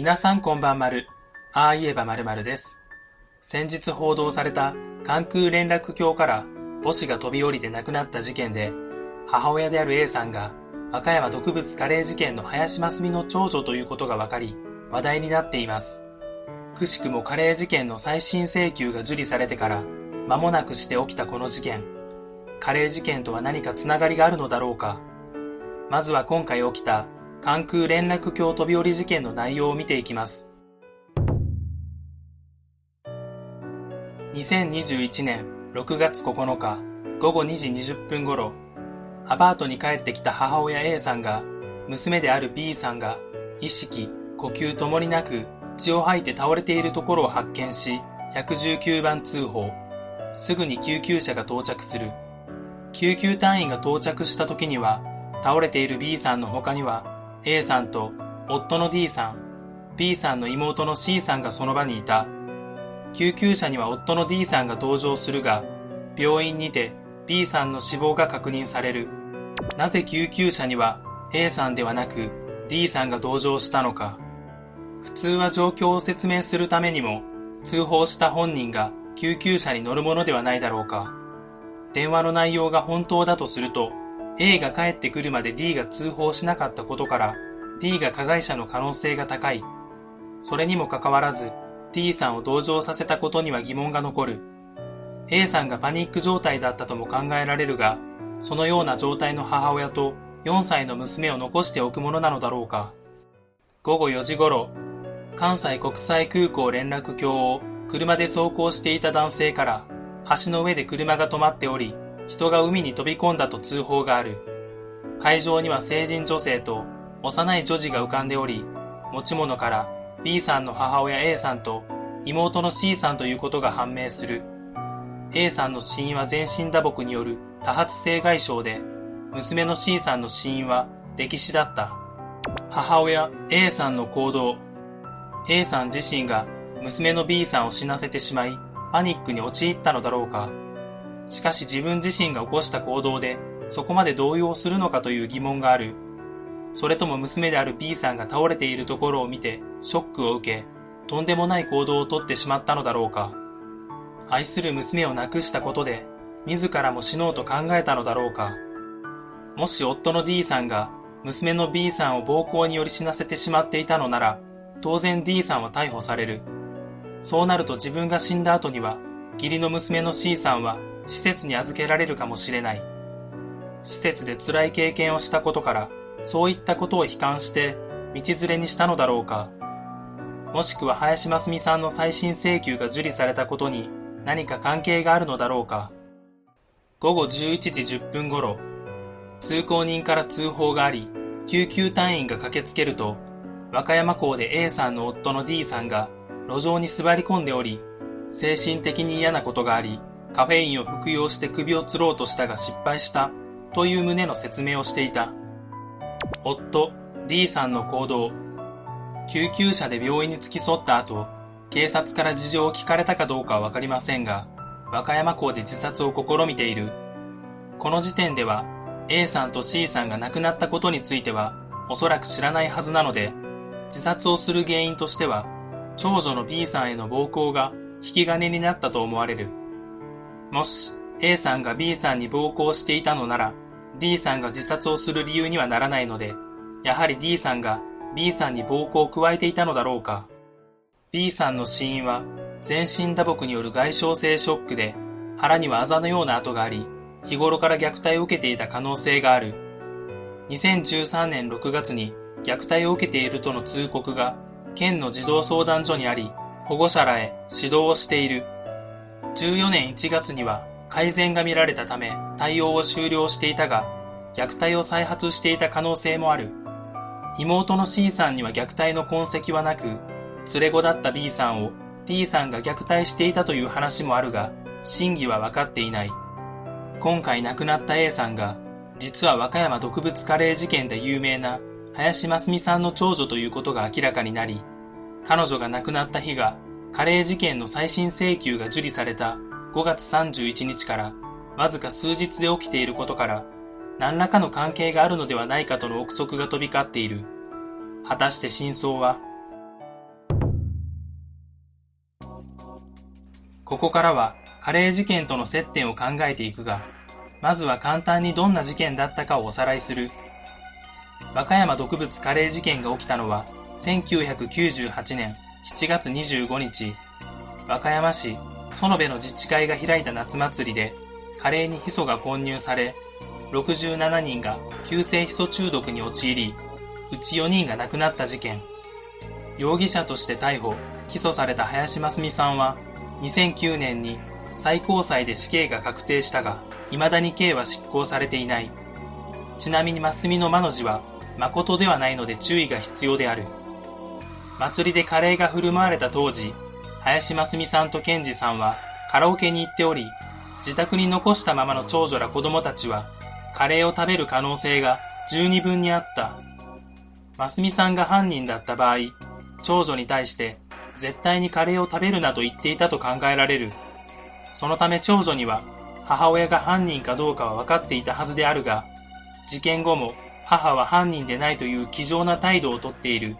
皆さんこんばんまる。ああ言えばまるまるです。先日報道された関空連絡橋から母子が飛び降りて亡くなった事件で、母親である A さんが和歌山毒物カレー事件の林真澄の長女ということが分かり、話題になっています。くしくもカレー事件の再審請求が受理されてから間もなくして起きたこの事件。カレー事件とは何かつながりがあるのだろうかまずは今回起きた関空連絡橋飛び降り事件の内容を見ていきます。2021年6月9日午後2時20分頃、アパートに帰ってきた母親 A さんが、娘である B さんが意識、呼吸ともになく血を吐いて倒れているところを発見し、119番通報。すぐに救急車が到着する。救急隊員が到着した時には、倒れている B さんの他には、A さんと夫の D さん、B さんの妹の C さんがその場にいた。救急車には夫の D さんが同乗するが、病院にて B さんの死亡が確認される。なぜ救急車には A さんではなく D さんが同乗したのか。普通は状況を説明するためにも、通報した本人が救急車に乗るものではないだろうか。電話の内容が本当だとすると、A が帰ってくるまで D が通報しなかったことから D が加害者の可能性が高い。それにもかかわらず D さんを同情させたことには疑問が残る。A さんがパニック状態だったとも考えられるが、そのような状態の母親と4歳の娘を残しておくものなのだろうか。午後4時頃、関西国際空港連絡橋を車で走行していた男性から、橋の上で車が止まっており、人が海に飛び込んだと通報がある。海上には成人女性と幼い女児が浮かんでおり、持ち物から B さんの母親 A さんと妹の C さんということが判明する。A さんの死因は全身打撲による多発性外傷で、娘の C さんの死因は溺死だった。母親 A さんの行動。A さん自身が娘の B さんを死なせてしまい、パニックに陥ったのだろうか。しかし自分自身が起こした行動で、そこまで動揺するのかという疑問がある。それとも娘である B さんが倒れているところを見て、ショックを受け、とんでもない行動をとってしまったのだろうか。愛する娘を亡くしたことで、自らも死のうと考えたのだろうか。もし夫の D さんが娘の B さんを暴行により死なせてしまっていたのなら、当然 D さんは逮捕される。そうなると自分が死んだ後には、義理の娘の C さんは施設に預けられるかもしれない。施設で辛い経験をしたことから、そういったことを悲観して、道連れにしたのだろうか。もしくは林真澄さんの再審請求が受理されたことに何か関係があるのだろうか。午後11時10分頃、通行人から通報があり、救急隊員が駆けつけると、和歌山港で A さんの夫の D さんが路上に座り込んでおり、精神的に嫌なことがあり、カフェインを服用して首を吊ろうとしたが失敗したという旨の説明をしていた。夫 D さんの行動。救急車で病院に付き添った後、警察から事情を聞かれたかどうかはわかりませんが、和歌山港で自殺を試みている。この時点では A さんと C さんが亡くなったことについてはおそらく知らないはずなので、自殺をする原因としては、長女の B さんへの暴行が引き金になったと思われる。もし A さんが B さんに暴行していたのなら、D さんが自殺をする理由にはならないので、やはり D さんが B さんに暴行を加えていたのだろうか。B さんの死因は全身打撲による外傷性ショックで、腹にはあざのような跡があり、日頃から虐待を受けていた可能性がある。2013年6月に虐待を受けているとの通告が県の児童相談所にあり、保護者らへ指導をしている。14年1月には改善が見られたため対応を終了していたが、虐待を再発していた可能性もある。妹の C さんには虐待の痕跡はなく、連れ子だった B さんを D さんが虐待していたという話もあるが、真偽は分かっていない。今回亡くなった A さんが、実は和歌山毒物カレー事件で有名な林真澄さんの長女ということが明らかになり、彼女が亡くなった日がカレー事件の再審請求が受理された5月31日からわずか数日で起きていることから何らかの関係があるのではないかとの憶測が飛び交っている。果たして真相は？ここからはカレー事件との接点を考えていくがまずは簡単にどんな事件だったかをおさらいする。和歌山毒物カレー事件が起きたのは1998年。7月25日、和歌山市園部の自治会が開いた夏祭りで、カレーにヒ素が混入され、67人が急性ヒ素中毒に陥り、うち4人が亡くなった事件。容疑者として逮捕、起訴された林真澄さんは、2009年に最高裁で死刑が確定したが、未だに刑は執行されていない。ちなみに真澄の魔の字は、誠ではないので注意が必要である。祭りでカレーが振る舞われた当時、林真澄さんと健二さんはカラオケに行っており、自宅に残したままの長女ら子供たちは、カレーを食べる可能性が十二分にあった。真澄さんが犯人だった場合、長女に対して絶対にカレーを食べるなと言っていたと考えられる。そのため長女には母親が犯人かどうかは分かっていたはずであるが、事件後も母は犯人でないという気丈な態度をとっている。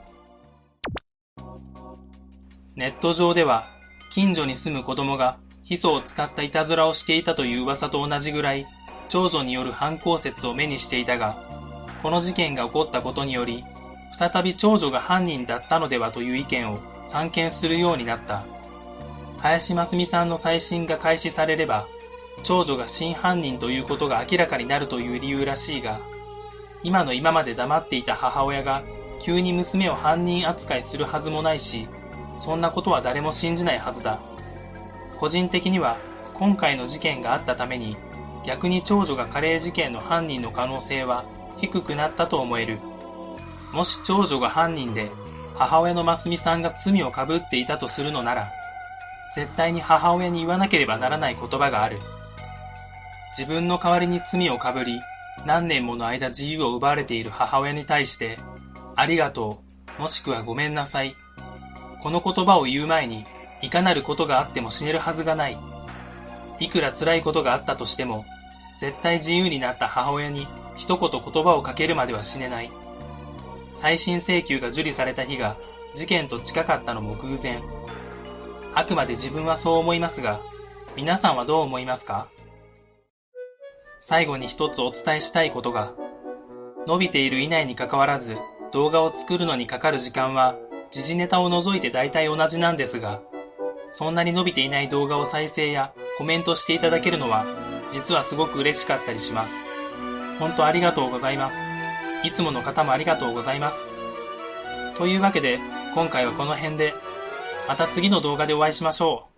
ネット上では、近所に住む子供がヒ素を使ったいたずらをしていたという噂と同じぐらい、長女による犯行説を目にしていたが、この事件が起こったことにより、再び長女が犯人だったのではという意見を散見するようになった。林真澄さんの再審が開始されれば、長女が真犯人ということが明らかになるという理由らしいが、今の今まで黙っていた母親が急に娘を犯人扱いするはずもないし、そんなことは誰も信じないはずだ。個人的には今回の事件があったために逆に長女がカレー事件の犯人の可能性は低くなったと思える。もし長女が犯人で母親のますみさんが罪をかぶっていたとするのなら、絶対に母親に言わなければならない言葉がある。自分の代わりに罪をかぶり、何年もの間自由を奪われている母親に対して、ありがとう、もしくはごめんなさいこの言葉を言う前に、いかなることがあっても死ねるはずがない。いくら辛いことがあったとしても、絶対自由になった母親に一言言葉をかけるまでは死ねない。再審請求が受理された日が事件と近かったのも偶然。あくまで自分はそう思いますが、皆さんはどう思いますか？最後に一つお伝えしたいことが、伸びている以内にかかわらず動画を作るのにかかる時間は時事ネタを除いて大体同じなんですが、そんなに伸びていない動画を再生やコメントしていただけるのは、実はすごく嬉しかったりします。本当ありがとうございます。いつもの方もありがとうございます。というわけで、今回はこの辺で、また次の動画でお会いしましょう。